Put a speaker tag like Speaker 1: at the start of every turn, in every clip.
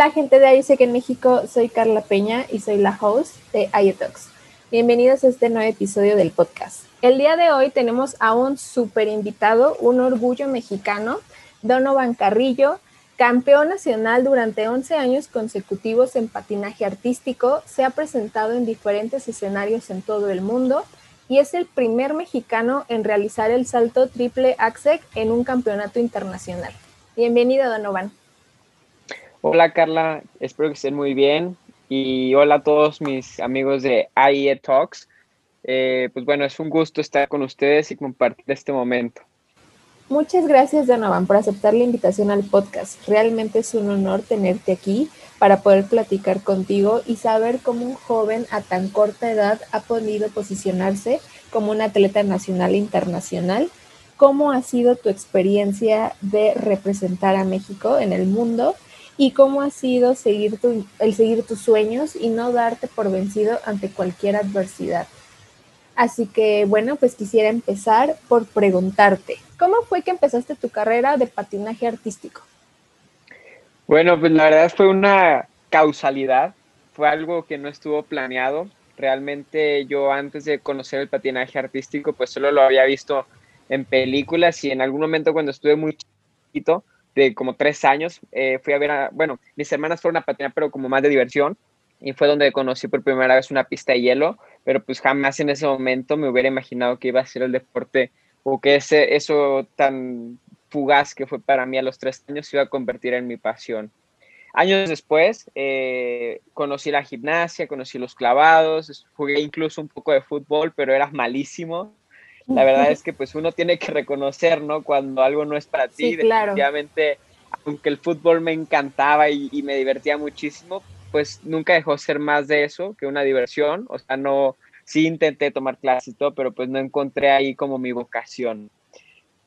Speaker 1: Hola gente de que en México, soy Carla Peña y soy la host de iTalks. Bienvenidos a este nuevo episodio del podcast. El día de hoy tenemos a un super invitado, un orgullo mexicano, Donovan Carrillo, campeón nacional durante 11 años consecutivos en patinaje artístico, se ha presentado en diferentes escenarios en todo el mundo y es el primer mexicano en realizar el salto triple axel en un campeonato internacional. Bienvenido, Donovan.
Speaker 2: Hola Carla, espero que estén muy bien y hola a todos mis amigos de IE Talks. Eh, pues bueno, es un gusto estar con ustedes y compartir este momento.
Speaker 1: Muchas gracias Donovan por aceptar la invitación al podcast. Realmente es un honor tenerte aquí para poder platicar contigo y saber cómo un joven a tan corta edad ha podido posicionarse como un atleta nacional e internacional. ¿Cómo ha sido tu experiencia de representar a México en el mundo y cómo ha sido seguir el seguir tus sueños y no darte por vencido ante cualquier adversidad. Así que bueno, pues quisiera empezar por preguntarte, ¿cómo fue que empezaste tu carrera de patinaje artístico?
Speaker 2: Bueno, pues la verdad fue una causalidad, fue algo que no estuvo planeado. Realmente yo antes de conocer el patinaje artístico, pues solo lo había visto en películas y en algún momento cuando estuve muy chiquito, de como tres años, eh, fui a ver a, bueno, mis hermanas fueron a patinar, pero como más de diversión, y fue donde conocí por primera vez una pista de hielo, pero pues jamás en ese momento me hubiera imaginado que iba a ser el deporte o que ese, eso tan fugaz que fue para mí a los tres años se iba a convertir en mi pasión. Años después eh, conocí la gimnasia, conocí los clavados, jugué incluso un poco de fútbol, pero era malísimo la verdad es que pues uno tiene que reconocer, ¿no? Cuando algo no es para ti, definitivamente, aunque el fútbol me encantaba y, me divertía muchísimo, pues nunca dejó ser más de eso que una diversión, o sea, no, sí intenté tomar clases y todo, pero pues no encontré ahí como mi vocación.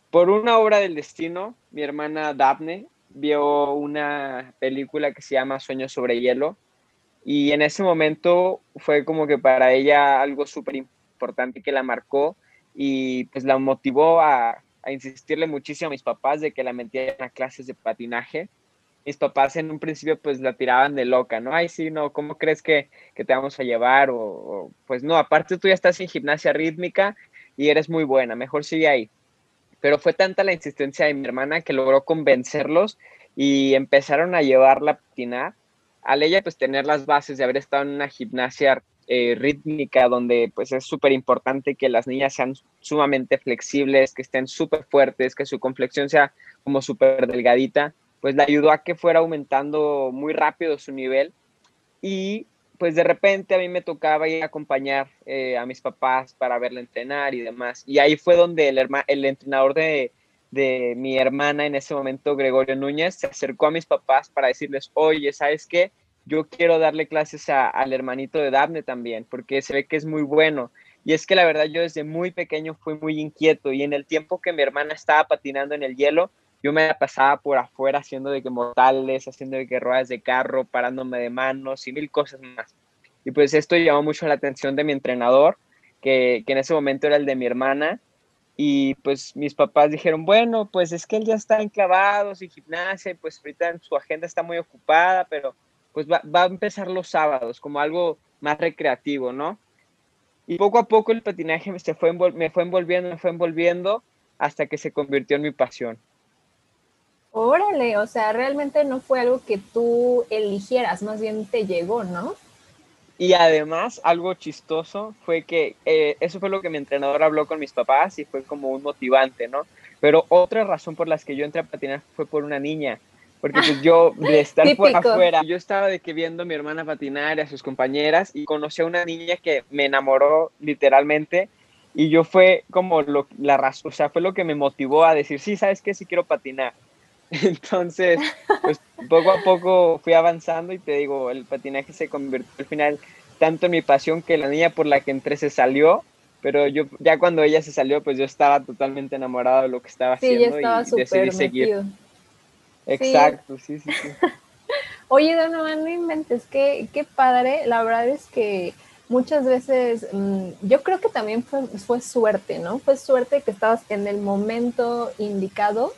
Speaker 2: Por una obra del destino, mi hermana Daphne vio una película que se llama Sueños sobre Hielo y en ese momento fue como que para ella algo súper importante que la marcó y pues la motivó a, insistirle muchísimo a mis papás de que la metieran a clases de patinaje. Mis papás en un principio pues la tiraban de loca, ¿no? Ay, sí, no, ¿cómo crees que, te vamos a llevar? O, pues no, aparte tú ya estás en gimnasia rítmica y eres muy buena, mejor sigue ahí. Pero fue tanta la insistencia de mi hermana que logró convencerlos y empezaron a llevarla a patinar. Al ella pues tener las bases de haber estado en una gimnasia eh, rítmica, donde pues es súper importante que las niñas sean sumamente flexibles, que estén súper fuertes, que su complexión sea como súper delgadita, pues le ayudó a que fuera aumentando muy rápido su nivel y pues de repente a mí me tocaba ir a acompañar eh, a mis papás para verla entrenar y demás. Y ahí fue donde el, el entrenador de, de mi hermana en ese momento, Gregorio Núñez, se acercó a mis papás para decirles, oye, ¿sabes qué? Yo quiero darle clases al hermanito de Daphne también, porque se ve que es muy bueno. Y es que la verdad yo desde muy pequeño fui muy inquieto y en el tiempo que mi hermana estaba patinando en el hielo, yo me pasaba por afuera haciendo de que mortales, haciendo de que ruedas de carro, parándome de manos y mil cosas más. Y pues esto llamó mucho la atención de mi entrenador, que, que en ese momento era el de mi hermana. Y pues mis papás dijeron, bueno, pues es que él ya está enclavado sin gimnasia pues ahorita su agenda está muy ocupada, pero pues va, a empezar los sábados como algo más recreativo, ¿no? Y poco a poco el patinaje me, fue, me fue envolviendo, me fue envolviendo hasta que se convirtió en mi pasión.
Speaker 1: Órale, o sea, realmente no fue algo que tú eligieras, más bien te llegó, ¿no?
Speaker 2: Y además, algo chistoso fue que eh, eso fue lo que mi entrenador habló con mis papás y fue como un motivante, ¿no? Pero otra razón por las que yo entré a patinar fue por una niña porque pues yo de estar por afuera, yo estaba de que viendo a mi hermana patinar y a sus compañeras y conocí a una niña que me enamoró literalmente y yo fue como lo, la razón, o sea, fue lo que me motivó a decir, sí, ¿sabes qué? Sí quiero patinar. Entonces, pues poco a poco fui avanzando y te digo, el patinaje se convirtió al final tanto en mi pasión que la niña por la que entré se salió, pero yo ya cuando ella se salió, pues yo estaba totalmente enamorado de lo que estaba haciendo y decidí seguir. Exacto, sí, sí, sí.
Speaker 1: Oye, Donovan, no inventes, qué, qué padre. La verdad es que muchas veces, mm, yo creo que también fue, fue, suerte, ¿no? Fue suerte que estabas en el momento indicado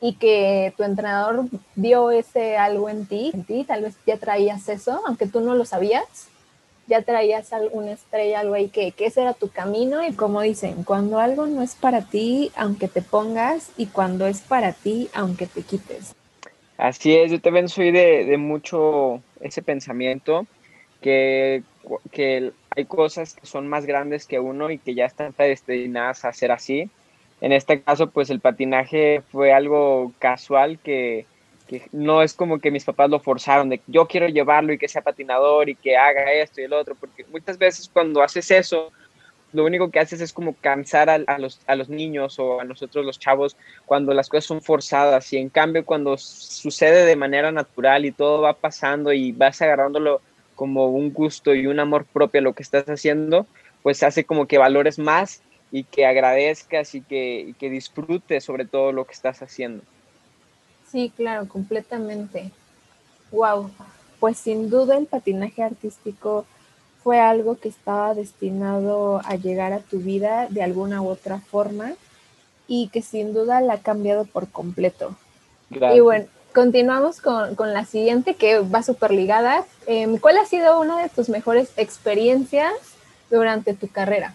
Speaker 1: y que tu entrenador vio ese algo en ti, en ti, tal vez ya traías eso, aunque tú no lo sabías, ya traías una estrella, algo ahí que, que ese era tu camino y como dicen, cuando algo no es para ti, aunque te pongas y cuando es para ti, aunque te quites.
Speaker 2: Así es, yo también soy de, de mucho ese pensamiento que, que hay cosas que son más grandes que uno y que ya están predestinadas a ser así en este caso, pues el patinaje fue algo casual que, no es como que mis papás lo forzaron de yo quiero llevarlo y que sea patinador y que haga esto y el otro, porque muchas veces cuando haces eso, lo único que haces es como cansar a, los, niños o a nosotros los chavos cuando las cosas son forzadas y en cambio cuando sucede de manera natural y todo va pasando y vas agarrándolo como un gusto y un amor propio a lo que estás haciendo, pues hace como que valores más y que agradezcas y que, que disfrutes sobre todo lo que estás haciendo.
Speaker 1: Sí, claro, completamente. Wow, pues sin duda el patinaje artístico fue algo que estaba destinado a llegar a tu vida de alguna u otra forma y que sin duda la ha cambiado por completo. Y bueno, continuamos con, la siguiente que va súper ligada. Em, ¿Cuál ha sido una de tus mejores experiencias durante tu carrera?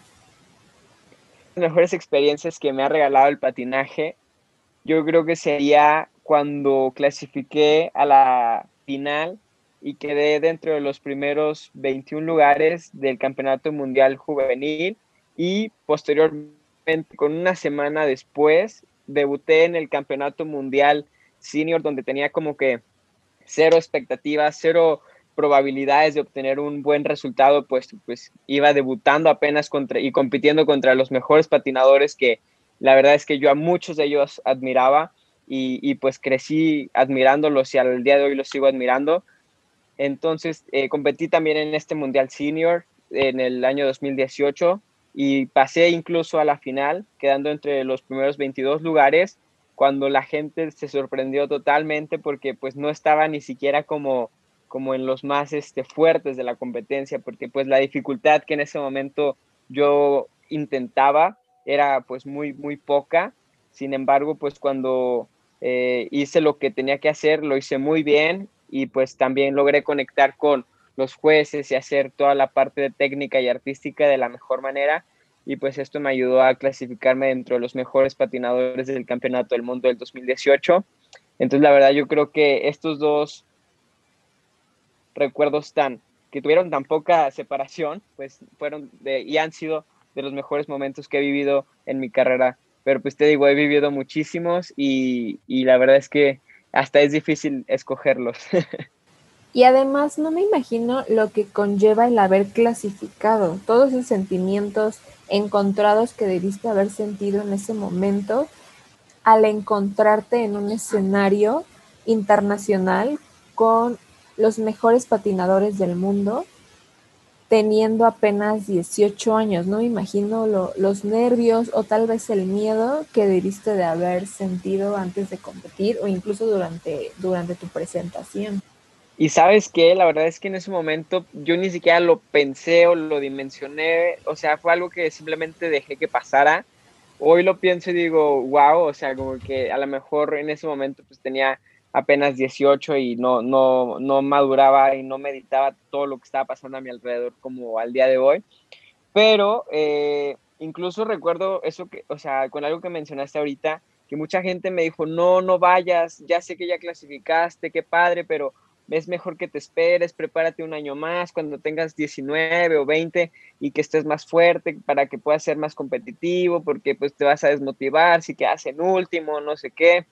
Speaker 2: mejores experiencias que me ha regalado el patinaje, yo creo que sería cuando clasifiqué a la final y quedé dentro de los primeros 21 lugares del Campeonato Mundial Juvenil y posteriormente, con una semana después, debuté en el Campeonato Mundial Senior donde tenía como que cero expectativas, cero probabilidades de obtener un buen resultado, pues, pues iba debutando apenas contra, y compitiendo contra los mejores patinadores que la verdad es que yo a muchos de ellos admiraba y, pues crecí admirándolos y al día de hoy los sigo admirando. Entonces eh, competí también en este Mundial Senior en el año 2018 y pasé incluso a la final, quedando entre los primeros 22 lugares, cuando la gente se sorprendió totalmente porque pues no estaba ni siquiera como como en los más este, fuertes de la competencia, porque pues la dificultad que en ese momento yo intentaba era pues muy, muy poca. Sin embargo, pues cuando eh, hice lo que tenía que hacer, lo hice muy bien y pues también logré conectar con los jueces y hacer toda la parte de técnica y artística de la mejor manera. Y pues esto me ayudó a clasificarme dentro de los mejores patinadores del Campeonato del Mundo del 2018. Entonces, la verdad, yo creo que estos dos recuerdos tan que tuvieron tan poca separación, pues fueron y han sido de los mejores momentos que he vivido en mi carrera. Pero pues te digo, he vivido muchísimos y, y la verdad es que hasta es difícil escogerlos.
Speaker 1: Y además no me imagino lo que conlleva el haber clasificado, todos esos sentimientos encontrados que debiste haber sentido en ese momento al encontrarte en un escenario internacional con los mejores patinadores del mundo teniendo apenas 18 años. No me imagino los nervios o tal vez el miedo que debiste de haber sentido antes de competir o incluso durante, durante tu presentación.
Speaker 2: Y sabes que la verdad es que en ese momento yo ni siquiera lo pensé o lo dimensioné, o sea, fue algo que simplemente dejé que pasara. Hoy lo pienso y digo, wow, o sea, como que a lo mejor en ese momento pues tenía apenas 18 y no, no, no maduraba y no meditaba todo lo que estaba pasando a mi alrededor como al día de hoy. Pero eh, incluso recuerdo eso que, o sea, con algo que mencionaste ahorita, que mucha gente me dijo, no, no vayas, ya sé que ya clasificaste, qué padre, pero es mejor que te esperes, prepárate un año más cuando tengas 19 o 20 y que estés más fuerte para que puedas ser más competitivo, porque pues te vas a desmotivar si quedas en último, no sé qué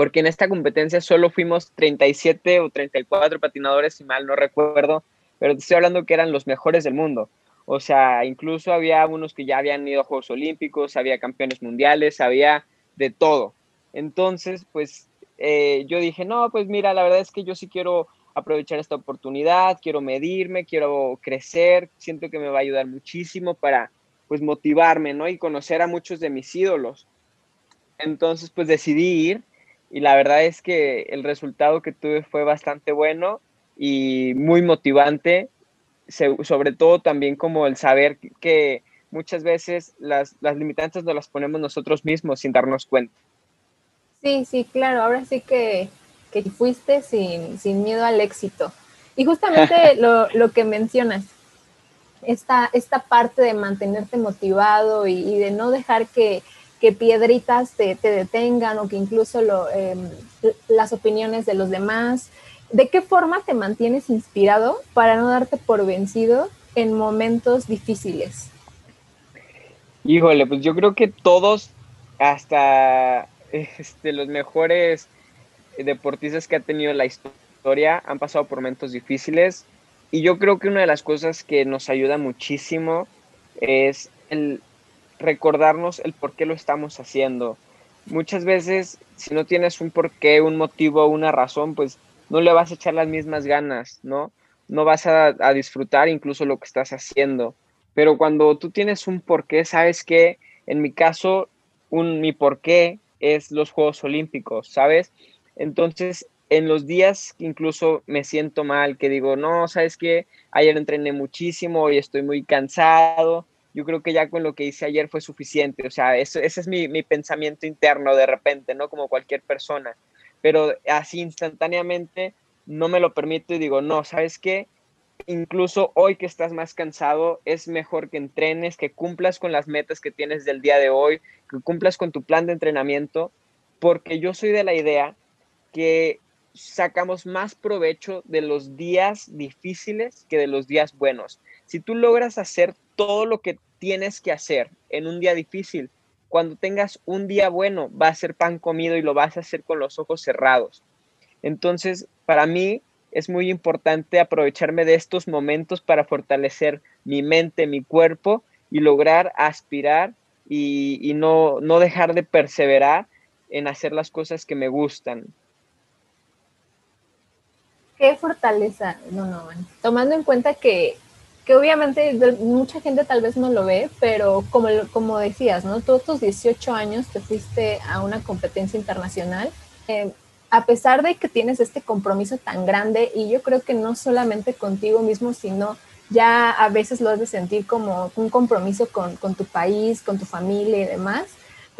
Speaker 2: porque en esta competencia solo fuimos 37 o 34 patinadores, si mal no recuerdo, pero te estoy hablando que eran los mejores del mundo. O sea, incluso había unos que ya habían ido a Juegos Olímpicos, había campeones mundiales, había de todo. Entonces, pues eh, yo dije, no, pues mira, la verdad es que yo sí quiero aprovechar esta oportunidad, quiero medirme, quiero crecer, siento que me va a ayudar muchísimo para pues motivarme, ¿no? Y conocer a muchos de mis ídolos. Entonces, pues decidí ir y la verdad es que el resultado que tuve fue bastante bueno y muy motivante, sobre todo también como el saber que muchas veces las, las limitantes no las ponemos nosotros mismos sin darnos cuenta.
Speaker 1: Sí, sí, claro, ahora sí que, que fuiste sin, sin miedo al éxito. Y justamente lo, lo que mencionas, esta, esta parte de mantenerte motivado y, de no dejar que, que piedritas te, te, detengan o que incluso em, las opiniones de los demás. ¿De qué forma te mantienes inspirado para no darte por vencido en momentos difíciles?
Speaker 2: Híjole, pues yo creo que todos, hasta este, los mejores deportistas que ha tenido la historia, han pasado por momentos difíciles y yo creo que una de las cosas que nos ayuda muchísimo es el recordarnos el por qué lo estamos haciendo. Muchas veces, si no tienes un porqué, un motivo, una razón, pues no le vas a echar las mismas ganas, ¿no? No vas a, disfrutar incluso lo que estás haciendo. Pero cuando tú tienes un porqué, sabes que en mi caso, un, mi porqué es los Juegos Olímpicos, ¿sabes? Entonces, en los días que incluso me siento mal, que digo, no, sabes que ayer entrené muchísimo y estoy muy cansado, yo creo que ya con lo que hice ayer fue suficiente, o sea, ese es mi, mi pensamiento interno de repente, ¿no? Como cualquier persona, pero así instantáneamente no me lo permito y digo, no, sabes qué, incluso hoy que estás más cansado, es mejor que entrenes, que cumplas con las metas que tienes del día de hoy, que cumplas con tu plan de entrenamiento, porque yo soy de la idea que sacamos más provecho de los días difíciles que de los días buenos. Si tú logras hacer todo lo que tienes que hacer en un día difícil, cuando tengas un día bueno, va a ser pan comido y lo vas a hacer con los ojos cerrados. Entonces, para mí es muy importante aprovecharme de estos momentos para fortalecer mi mente, mi cuerpo y lograr aspirar y, no, no dejar de perseverar en hacer las cosas que me gustan
Speaker 1: qué fortaleza, no, no, tomando en cuenta que, que obviamente mucha gente tal vez no lo ve, pero como, como decías, ¿no? Todos tus 18 años te fuiste a una competencia internacional. Eh, a pesar de que tienes este compromiso tan grande, y yo creo que no solamente contigo mismo, sino ya a veces lo has de sentir como un compromiso con, con tu país, con tu familia y demás,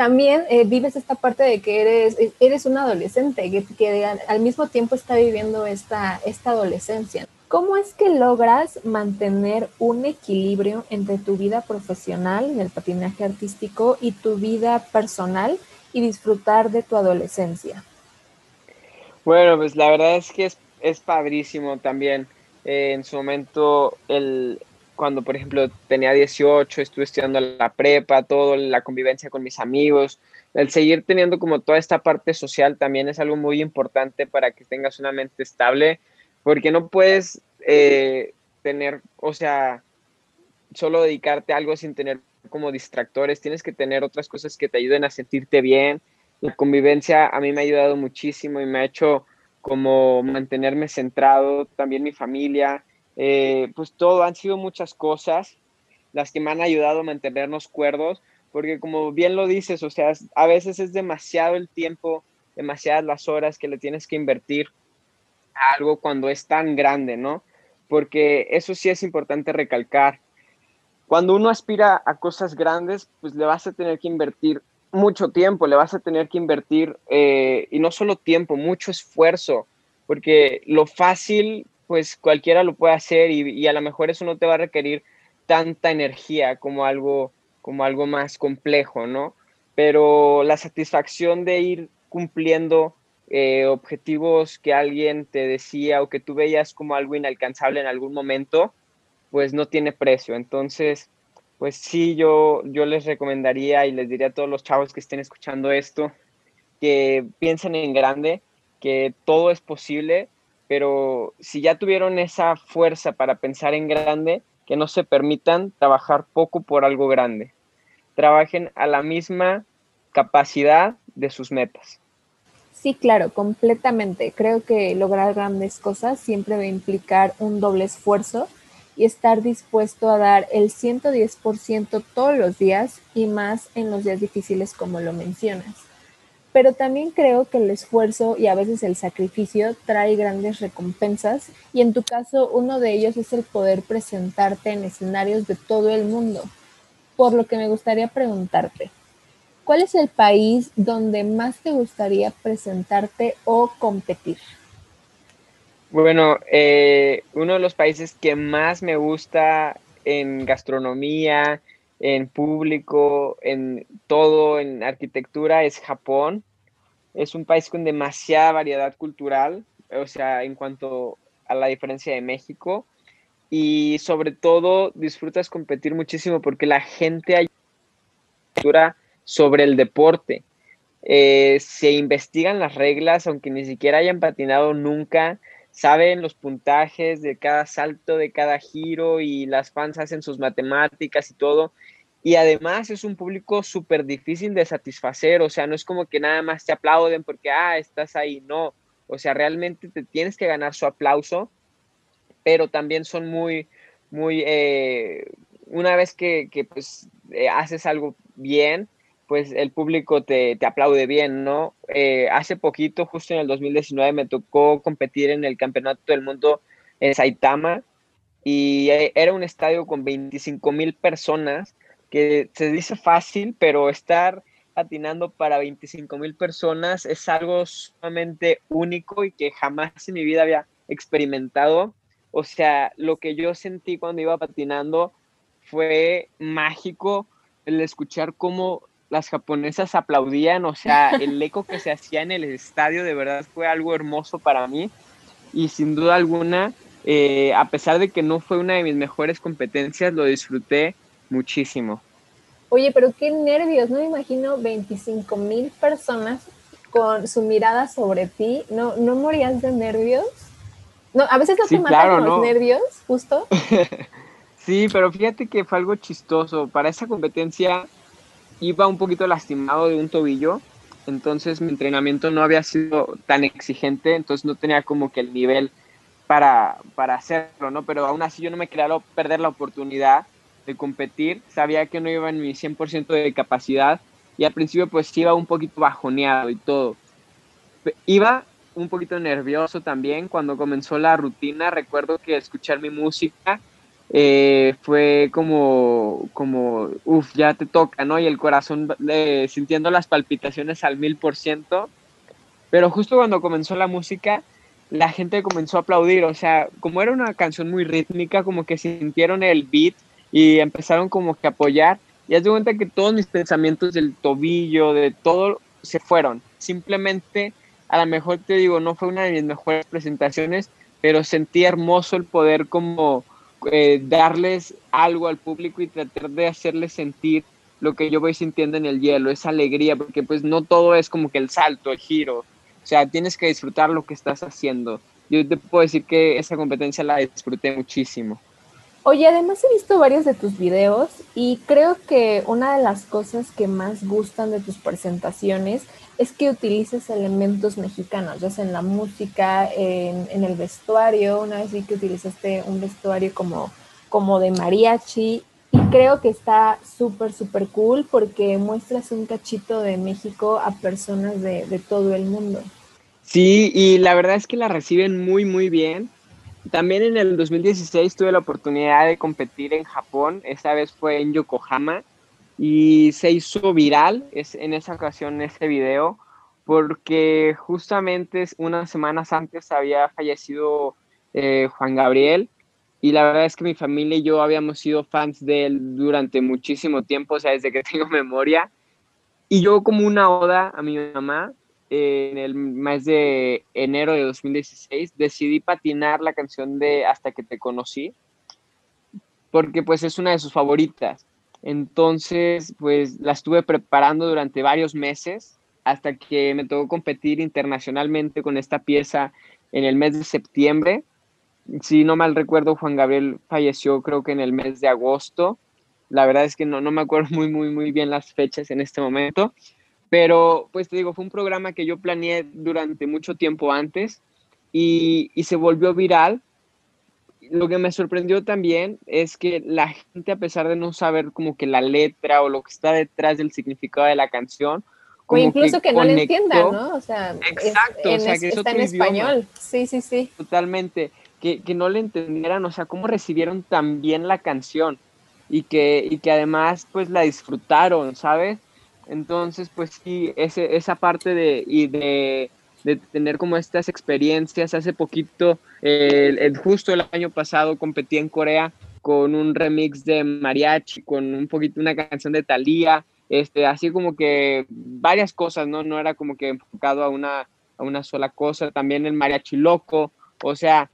Speaker 1: también eh, vives esta parte de que eres, eres un adolescente, que, al, mismo tiempo está viviendo esta, esta adolescencia. ¿Cómo es que logras mantener un equilibrio entre tu vida profesional en el patinaje artístico y tu vida personal y disfrutar de tu adolescencia?
Speaker 2: Bueno, pues la verdad es que es, es padrísimo también. Eh, en su momento el, cuando, por ejemplo, tenía 18, estuve estudiando la prepa, todo, la convivencia con mis amigos, el seguir teniendo como toda esta parte social también es algo muy importante para que tengas una mente estable, porque no puedes eh, tener, o sea, solo dedicarte a algo sin tener como distractores, tienes que tener otras cosas que te ayuden a sentirte bien. La convivencia a mí me ha ayudado muchísimo y me ha hecho como mantenerme centrado, también mi familia, eh, pues todo, han sido muchas cosas las que me han ayudado a mantenernos cuerdos, porque como bien lo dices, o sea, a veces es demasiado el tiempo, demasiadas las horas que le tienes que invertir a algo cuando es tan grande, ¿no? Porque eso sí es importante recalcar. Cuando uno aspira a cosas grandes, pues le vas a tener que invertir mucho tiempo, le vas a tener que invertir, eh, y no solo tiempo, mucho esfuerzo, porque lo fácil pues cualquiera lo puede hacer y, a lo mejor eso no te va a requerir tanta energía como algo, como algo más complejo, ¿no? Pero la satisfacción de ir cumpliendo eh, objetivos que alguien te decía o que tú veías como algo inalcanzable en algún momento, pues no tiene precio. Entonces, pues sí, yo, yo les recomendaría y les diría a todos los chavos que estén escuchando esto, que piensen en grande, que todo es posible pero si ya tuvieron esa fuerza para pensar en grande, que no se permitan trabajar poco por algo grande. Trabajen a la misma capacidad de sus metas.
Speaker 1: Sí, claro, completamente. Creo que lograr grandes cosas siempre va a implicar un doble esfuerzo y estar dispuesto a dar el 110% todos los días y más en los días difíciles como lo mencionas pero también creo que el esfuerzo y a veces el sacrificio trae grandes recompensas y en tu caso uno de ellos es el poder presentarte en escenarios de todo el mundo. Por lo que me gustaría preguntarte, ¿cuál es el país donde más te gustaría presentarte o competir?
Speaker 2: Bueno, eh, uno de los países que más me gusta en gastronomía, en público, en todo, en arquitectura, es Japón. Es un país con demasiada variedad cultural, o sea, en cuanto a la diferencia de México. Y sobre todo disfrutas competir muchísimo porque la gente hay sobre el deporte. Eh, se investigan las reglas, aunque ni siquiera hayan patinado nunca saben los puntajes de cada salto, de cada giro y las fans hacen sus matemáticas y todo. Y además es un público súper difícil de satisfacer, o sea, no es como que nada más te aplauden porque, ah, estás ahí, no, o sea, realmente te tienes que ganar su aplauso, pero también son muy, muy, eh, una vez que, que pues eh, haces algo bien, pues el público te, aplaude bien, ¿no? Eh, hace poquito, justo en el 2019, me tocó competir en el Campeonato del Mundo en Saitama y eh, era un estadio con 25 mil personas, que se dice fácil, pero estar patinando para 25 mil personas es algo sumamente único y que jamás en mi vida había experimentado. O sea, lo que yo sentí cuando iba patinando fue mágico el escuchar cómo las japonesas aplaudían, o sea, el eco que se hacía en el estadio de verdad fue algo hermoso para mí y sin duda alguna, eh, a pesar de que no fue una de mis mejores competencias, lo disfruté muchísimo.
Speaker 1: Oye, pero qué nervios, no me imagino 25 mil personas con su mirada sobre ti, ¿no, no morías de nervios? No, a veces no te matan los nervios, justo.
Speaker 2: sí, pero fíjate que fue algo chistoso. Para esa competencia iba un poquito lastimado de un tobillo, entonces mi entrenamiento no había sido tan exigente, entonces no tenía como que el nivel para, para hacerlo, ¿no? Pero aún así yo no me quería perder la oportunidad de competir, sabía que no iba en mi 100% de capacidad y al principio pues iba un poquito bajoneado y todo. Iba un poquito nervioso también cuando comenzó la rutina, recuerdo que escuchar mi música eh, fue como, como, uff, ya te toca, ¿no? Y el corazón eh, sintiendo las palpitaciones al mil por ciento. Pero justo cuando comenzó la música, la gente comenzó a aplaudir, o sea, como era una canción muy rítmica, como que sintieron el beat y empezaron como que a apoyar. Y haz de cuenta que todos mis pensamientos del tobillo, de todo, se fueron. Simplemente, a lo mejor te digo, no fue una de mis mejores presentaciones, pero sentí hermoso el poder como eh, darles algo al público y tratar de hacerles sentir lo que yo voy sintiendo en el hielo, esa alegría, porque pues no todo es como que el salto, el giro, o sea, tienes que disfrutar lo que estás haciendo. Yo te puedo decir que esa competencia la disfruté muchísimo.
Speaker 1: Oye, además he visto varios de tus videos y creo que una de las cosas que más gustan de tus presentaciones es que utilices elementos mexicanos, ya sea en la música, en, el vestuario. Una vez vi que utilizaste un vestuario como, como de mariachi y creo que está súper, súper cool porque muestras un cachito de México a personas de, de todo el mundo.
Speaker 2: Sí, y la verdad es que la reciben muy, muy bien. También en el 2016 tuve la oportunidad de competir en Japón, esta vez fue en Yokohama y se hizo viral en esa ocasión ese video porque justamente unas semanas antes había fallecido eh, Juan Gabriel y la verdad es que mi familia y yo habíamos sido fans de él durante muchísimo tiempo, o sea, desde que tengo memoria. Y yo como una oda a mi mamá, en el mes de enero de 2016, decidí patinar la canción de Hasta que te conocí, porque pues es una de sus favoritas. Entonces, pues la estuve preparando durante varios meses hasta que me tocó competir internacionalmente con esta pieza en el mes de septiembre. Si no mal recuerdo, Juan Gabriel falleció creo que en el mes de agosto. La verdad es que no, no me acuerdo muy, muy, muy bien las fechas en este momento. Pero, pues te digo, fue un programa que yo planeé durante mucho tiempo antes y, y se volvió viral lo que me sorprendió también es que la gente, a pesar de no saber como que la letra o lo que está detrás del significado de la canción,
Speaker 1: o incluso que, no le entiendan, ¿no? O sea, Exacto, o sea, que está en español. Sí, sí, sí.
Speaker 2: Totalmente. Que, que, no le entendieran, o sea, cómo recibieron tan bien la canción y que, y que además pues la disfrutaron, ¿sabes? Entonces, pues sí, ese, esa parte de, y de, de, tener como estas experiencias. Hace poquito, el, justo el año pasado, competí en Corea con un remix de mariachi, con un poquito una canción de Thalía, este, así como que varias cosas, ¿no? No era como que enfocado a una, a una sola cosa, también el mariachi loco, o sea,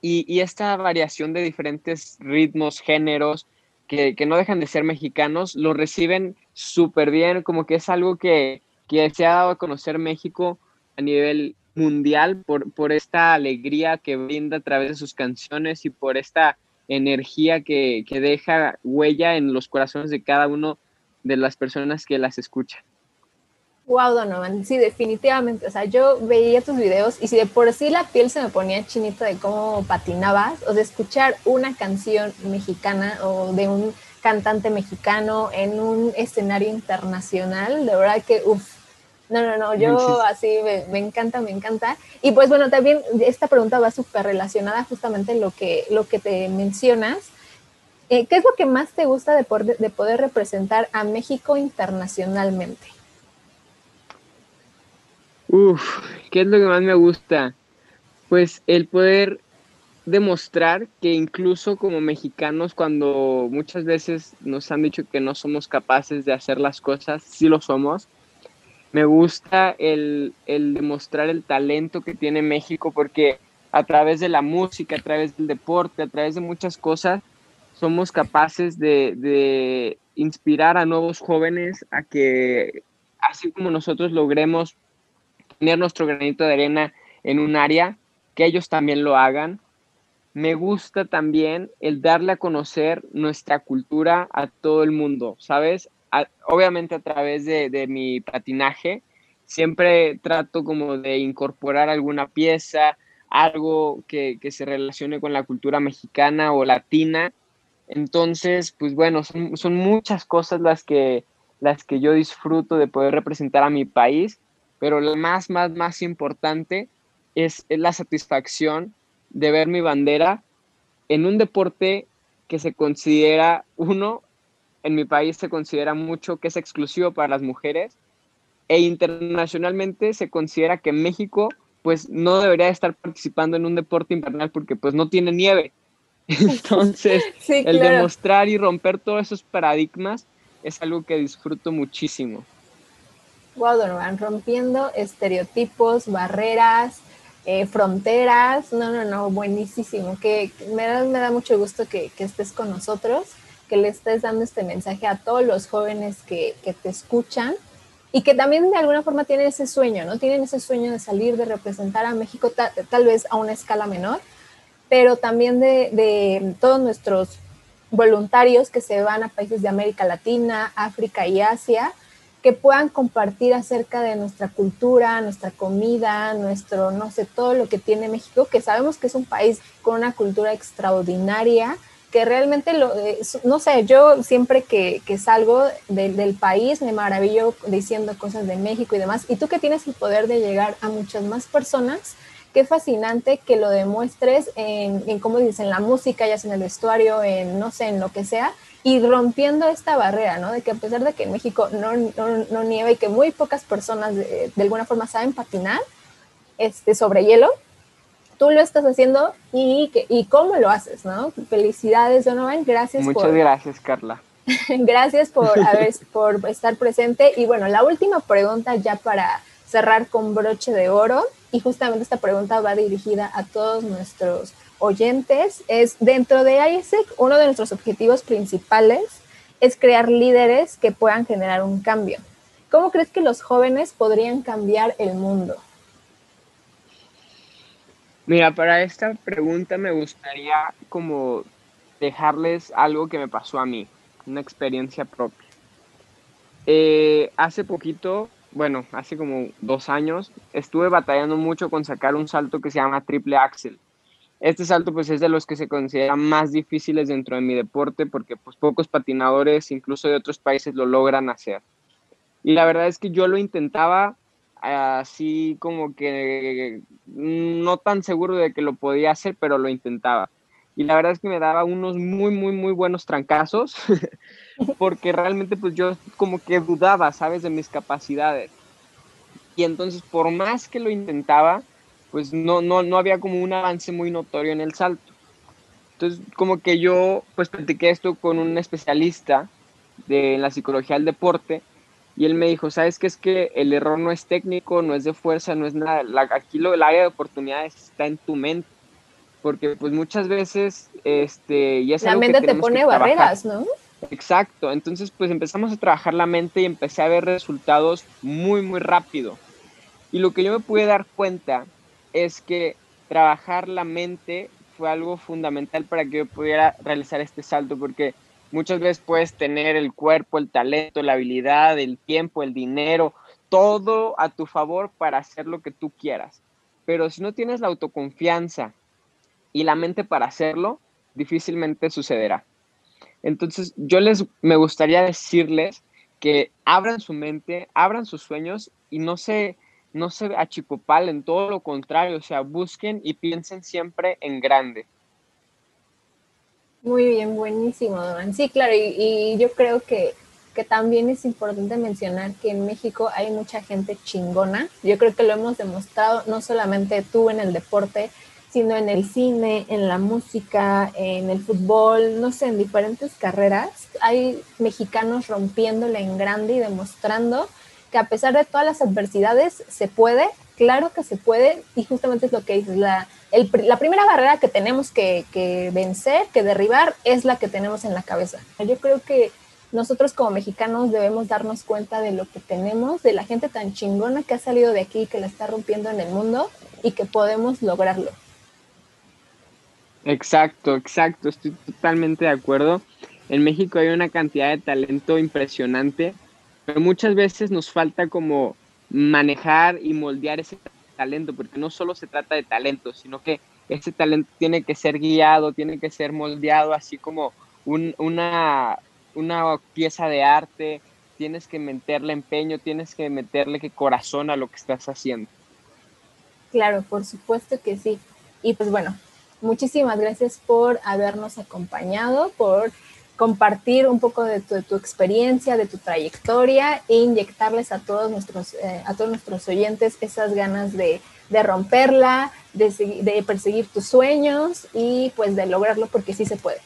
Speaker 2: y, y esta variación de diferentes ritmos, géneros, que, no dejan de ser mexicanos, lo reciben súper bien, como que es algo que, que, se ha dado a conocer México a nivel mundial por, por esta alegría que brinda a través de sus canciones y por esta energía que, que deja huella en los corazones de cada uno de las personas que las escuchan.
Speaker 1: Wow, Donovan, sí, definitivamente. O sea, yo veía tus videos y si de por sí la piel se me ponía chinita de cómo patinabas, o de escuchar una canción mexicana o de un cantante mexicano en un escenario internacional, de verdad que, uff, no, no, no, yo así me, encanta, me encanta. Y pues bueno, también esta pregunta va súper relacionada justamente lo que, lo que te mencionas. Eh, ¿Qué es lo que más te gusta de de poder representar a México internacionalmente?
Speaker 2: Uf, ¿qué es lo que más me gusta? Pues el poder demostrar que incluso como mexicanos, cuando muchas veces nos han dicho que no somos capaces de hacer las cosas, sí lo somos. Me gusta el, demostrar el talento que tiene México porque a través de la música, a través del deporte, a través de muchas cosas, somos capaces de, de inspirar a nuevos jóvenes a que, así como nosotros logremos tener nuestro granito de arena en un área, que ellos también lo hagan. Me gusta también el darle a conocer nuestra cultura a todo el mundo, ¿sabes? obviamente a través de, mi patinaje, siempre trato como de incorporar alguna pieza, algo que, se relacione con la cultura mexicana o latina. Entonces, pues bueno, son, son muchas cosas las que, las que yo disfruto de poder representar a mi país pero lo más, más, más importante es, la satisfacción de ver mi bandera en un deporte que se considera, uno, en mi país se considera mucho que es exclusivo para las mujeres e internacionalmente se considera que México pues no debería estar participando en un deporte invernal porque pues no tiene nieve. Entonces, el demostrar y romper todos esos paradigmas es algo que disfruto muchísimo
Speaker 1: van rompiendo estereotipos, barreras, eh, fronteras. No, no, no, buenísimo. Que me da, me da mucho gusto que, que, estés con nosotros, que le estés dando este mensaje a todos los jóvenes que, que te escuchan y que también de alguna forma tienen ese sueño, ¿no? Tienen ese sueño de salir, de representar a México tal vez a una escala menor, pero también de, de todos nuestros voluntarios que se van a países de América Latina, África y Asia que puedan compartir acerca de nuestra cultura, nuestra comida, nuestro, no sé, todo lo que tiene México, que sabemos que es un país con una cultura extraordinaria, que realmente, lo, eh, no sé, yo siempre que, que salgo del país me maravillo diciendo cosas de México y demás, y tú que tienes el poder de llegar a muchas más personas, qué fascinante que lo demuestres en, en cómo dices, en la música, ya sea en el vestuario, en, no sé, en lo que sea, y rompiendo esta barrera, ¿no? De que a pesar de que en México no, no, no nieva y que muy pocas personas de, de, alguna forma saben patinar este, sobre hielo, tú lo estás haciendo y, que, y cómo lo haces, ¿no? Felicidades, Donovan, gracias.
Speaker 2: Muchas gracias, Carla.
Speaker 1: gracias por, haber, por estar presente. Y bueno, la última pregunta ya para cerrar con broche de oro, y justamente esta pregunta va dirigida a todos nuestros oyentes es dentro de ISEC, uno de nuestros objetivos principales es crear líderes que puedan generar un cambio. ¿Cómo crees que los jóvenes podrían cambiar el mundo?
Speaker 2: Mira, para esta pregunta me gustaría como dejarles algo que me pasó a mí, una experiencia propia. Eh, hace poquito, bueno, hace como dos años, estuve batallando mucho con sacar un salto que se llama triple axel este salto pues es de los que se consideran más difíciles dentro de mi deporte porque pues pocos patinadores incluso de otros países lo logran hacer. Y la verdad es que yo lo intentaba así como que no tan seguro de que lo podía hacer, pero lo intentaba. y la verdad es que me daba unos muy, muy, muy buenos trancazos, porque realmente pues yo como que dudaba, ¿sabes?, de mis capacidades. Y entonces por más que lo intentaba, pues no, no, no había como un avance muy notorio en el salto. Entonces como que yo pues platiqué esto con un especialista de la psicología del deporte y él me dijo, ¿sabes qué? Es que el error no es técnico, no es de fuerza, no es nada. aquí lo, el área de oportunidades está en tu mente porque pues muchas veces, este,
Speaker 1: ya La mente te pone barreras, ¿no?
Speaker 2: Exacto, entonces pues empezamos a trabajar la mente y empecé a ver resultados muy, muy rápido. Y lo que yo me pude dar cuenta es que trabajar la mente fue algo fundamental para que yo pudiera realizar este salto, porque muchas veces puedes tener el cuerpo, el talento, la habilidad, el tiempo, el dinero, todo a tu favor para hacer lo que tú quieras. Pero si no tienes la autoconfianza, y la mente para hacerlo, difícilmente sucederá. Entonces, yo les me gustaría decirles que abran su mente, abran sus sueños y no se no se achicopalen, todo lo contrario, o sea, busquen y piensen siempre en grande.
Speaker 1: Muy bien, buenísimo, Don. Sí, claro, y, y yo creo que, que, también es importante mencionar que en México hay mucha gente chingona. Yo creo que lo hemos demostrado, no solamente tú en el deporte, sino en el cine, en la música, en el fútbol, no sé, en diferentes carreras. Hay mexicanos rompiéndole en grande y demostrando que a pesar de todas las adversidades se puede, claro que se puede, y justamente es lo que dices, la, la primera barrera que tenemos que, que vencer, que derribar, es la que tenemos en la cabeza. Yo creo que nosotros como mexicanos debemos darnos cuenta de lo que tenemos, de la gente tan chingona que ha salido de aquí, que la está rompiendo en el mundo y que podemos lograrlo.
Speaker 2: Exacto, exacto, estoy totalmente de acuerdo. En México hay una cantidad de talento impresionante, muchas veces nos falta como manejar y moldear ese talento, porque no solo se trata de talento, sino que ese talento tiene que ser guiado, tiene que ser moldeado, así como una, una pieza de arte, tienes que meterle empeño, tienes que meterle que corazón a lo que estás haciendo.
Speaker 1: Claro, por supuesto que sí. Y pues bueno, Muchísimas gracias por habernos acompañado, por compartir un poco de tu, experiencia, de tu trayectoria e inyectarles a todos nuestros, eh, a todos nuestros oyentes esas ganas de, romperla, de, de, perseguir tus sueños y pues de lograrlo porque sí se puede.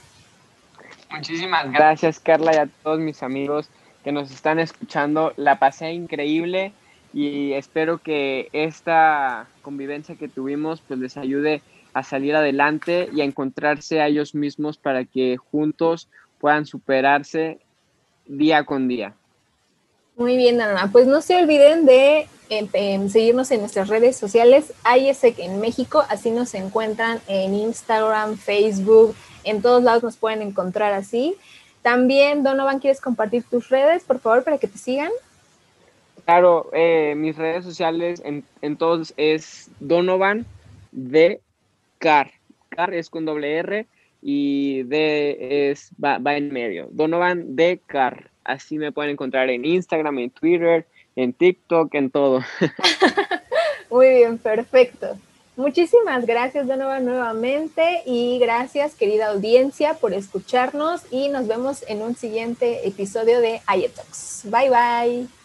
Speaker 2: Muchísimas gracias Carla y a todos mis amigos que nos están escuchando. La pasé increíble y espero que esta convivencia que tuvimos pues les ayude a salir adelante y a encontrarse a ellos mismos para que juntos puedan superarse día con día.
Speaker 1: Muy bien, Ana. Pues no se olviden de seguirnos en nuestras redes sociales, IESEC en México, así nos encuentran en Instagram, Facebook, en todos lados nos pueden encontrar así. También, Donovan, ¿quieres compartir tus redes, por favor, para que te sigan?
Speaker 2: Claro, eh, mis redes sociales en, en todos es Donovan de Car. Car es con doble R y D es va, en medio. Donovan de Car. Así me pueden encontrar en Instagram, en Twitter, en TikTok, en todo.
Speaker 1: Muy bien, perfecto. Muchísimas gracias Donovan nuevamente y gracias querida audiencia por escucharnos y nos vemos en un siguiente episodio de Ayetox. Bye bye.